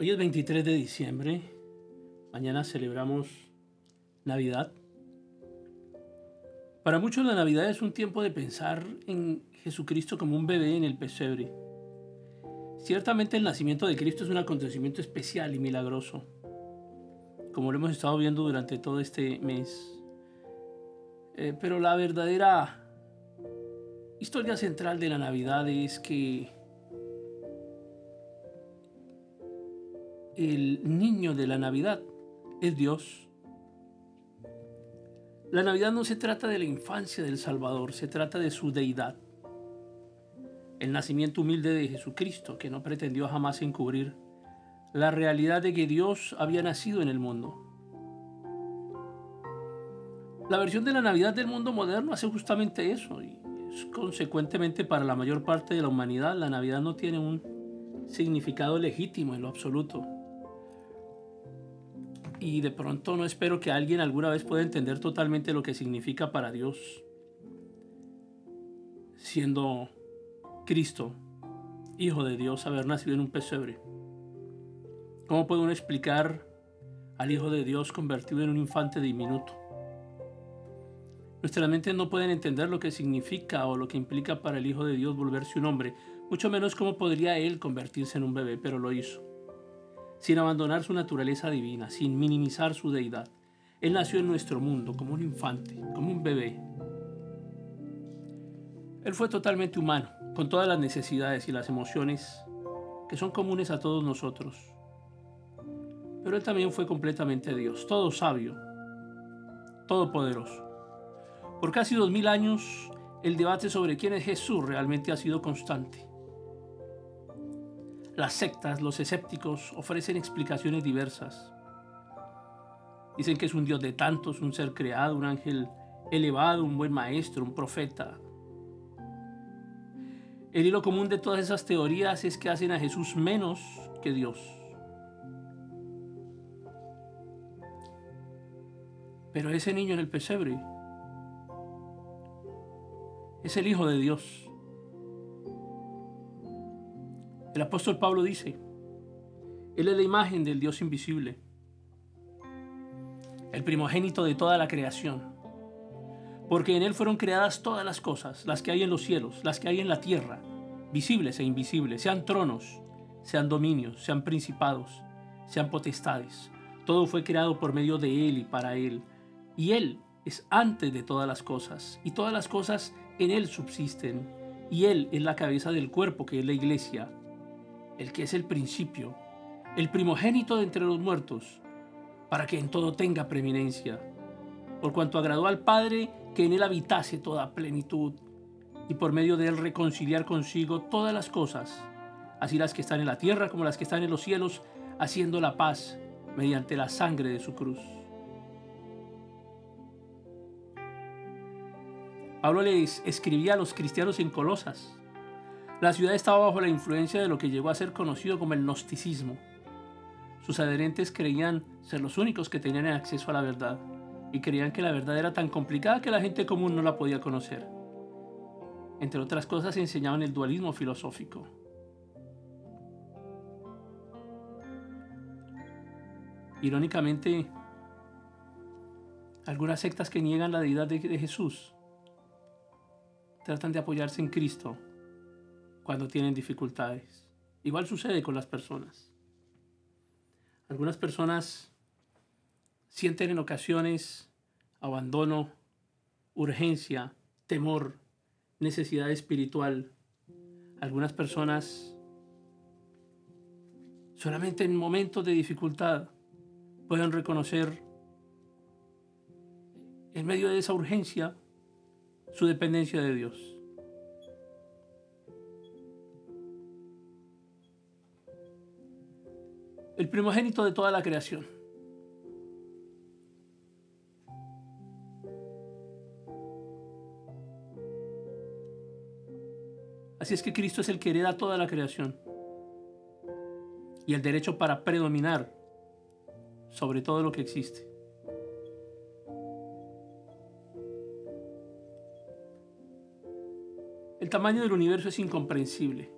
Hoy es 23 de diciembre, mañana celebramos Navidad. Para muchos la Navidad es un tiempo de pensar en Jesucristo como un bebé en el pesebre. Ciertamente el nacimiento de Cristo es un acontecimiento especial y milagroso, como lo hemos estado viendo durante todo este mes. Eh, pero la verdadera historia central de la Navidad es que el niño de la Navidad es Dios. La Navidad no se trata de la infancia del Salvador, se trata de su deidad. El nacimiento humilde de Jesucristo, que no pretendió jamás encubrir la realidad de que Dios había nacido en el mundo. La versión de la Navidad del mundo moderno hace justamente eso y es consecuentemente para la mayor parte de la humanidad la Navidad no tiene un significado legítimo en lo absoluto y de pronto no espero que alguien alguna vez pueda entender totalmente lo que significa para Dios, siendo Cristo, Hijo de Dios, haber nacido en un pesebre. ¿Cómo puede uno explicar al Hijo de Dios convertido en un infante diminuto? Nuestras mentes no pueden entender lo que significa o lo que implica para el Hijo de Dios volverse un hombre, mucho menos cómo podría Él convertirse en un bebé, pero lo hizo sin abandonar su naturaleza divina, sin minimizar su deidad. Él nació en nuestro mundo como un infante, como un bebé. Él fue totalmente humano, con todas las necesidades y las emociones que son comunes a todos nosotros. Pero Él también fue completamente Dios, todo sabio, todopoderoso. Por casi dos mil años, el debate sobre quién es Jesús realmente ha sido constante. Las sectas, los escépticos, ofrecen explicaciones diversas. Dicen que es un Dios de tantos, un ser creado, un ángel elevado, un buen maestro, un profeta. El hilo común de todas esas teorías es que hacen a Jesús menos que Dios. Pero ese niño en el pesebre es el Hijo de Dios. El apóstol Pablo dice, Él es la imagen del Dios invisible, el primogénito de toda la creación, porque en Él fueron creadas todas las cosas, las que hay en los cielos, las que hay en la tierra, visibles e invisibles, sean tronos, sean dominios, sean principados, sean potestades. Todo fue creado por medio de Él y para Él. Y Él es antes de todas las cosas, y todas las cosas en Él subsisten. Y Él es la cabeza del cuerpo que es la iglesia el que es el principio, el primogénito de entre los muertos, para que en todo tenga preeminencia, por cuanto agradó al Padre que en él habitase toda plenitud, y por medio de él reconciliar consigo todas las cosas, así las que están en la tierra como las que están en los cielos, haciendo la paz mediante la sangre de su cruz. Pablo les escribía a los cristianos en Colosas, la ciudad estaba bajo la influencia de lo que llegó a ser conocido como el gnosticismo. Sus adherentes creían ser los únicos que tenían acceso a la verdad y creían que la verdad era tan complicada que la gente común no la podía conocer. Entre otras cosas enseñaban el dualismo filosófico. Irónicamente, algunas sectas que niegan la deidad de, Jesús tratan de apoyarse en Cristo cuando tienen dificultades. Igual sucede con las personas. Algunas personas sienten en ocasiones abandono, urgencia, temor, necesidad espiritual. Algunas personas solamente en momentos de dificultad pueden reconocer en medio de esa urgencia su dependencia de Dios. El primogénito de toda la creación. Así es que Cristo es el que hereda toda la creación y el derecho para predominar sobre todo lo que existe. El tamaño del universo es incomprensible.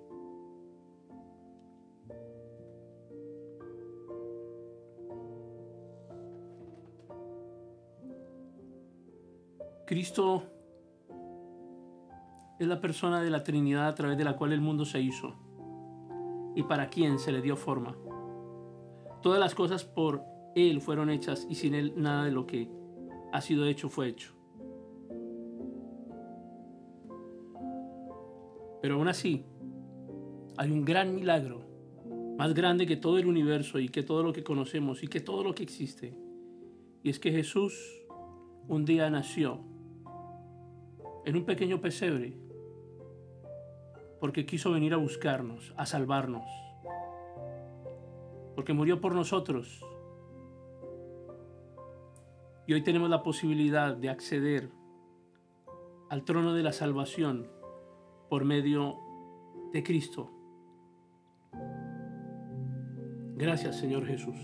Cristo es la persona de la Trinidad a través de la cual el mundo se hizo y para quien se le dio forma. Todas las cosas por Él fueron hechas y sin Él nada de lo que ha sido hecho fue hecho. Pero aún así, hay un gran milagro, más grande que todo el universo y que todo lo que conocemos y que todo lo que existe. Y es que Jesús un día nació en un pequeño pesebre porque quiso venir a buscarnos, a salvarnos, porque murió por nosotros. Y hoy tenemos la posibilidad de acceder al trono de la salvación por medio de Cristo. Gracias Señor Jesús.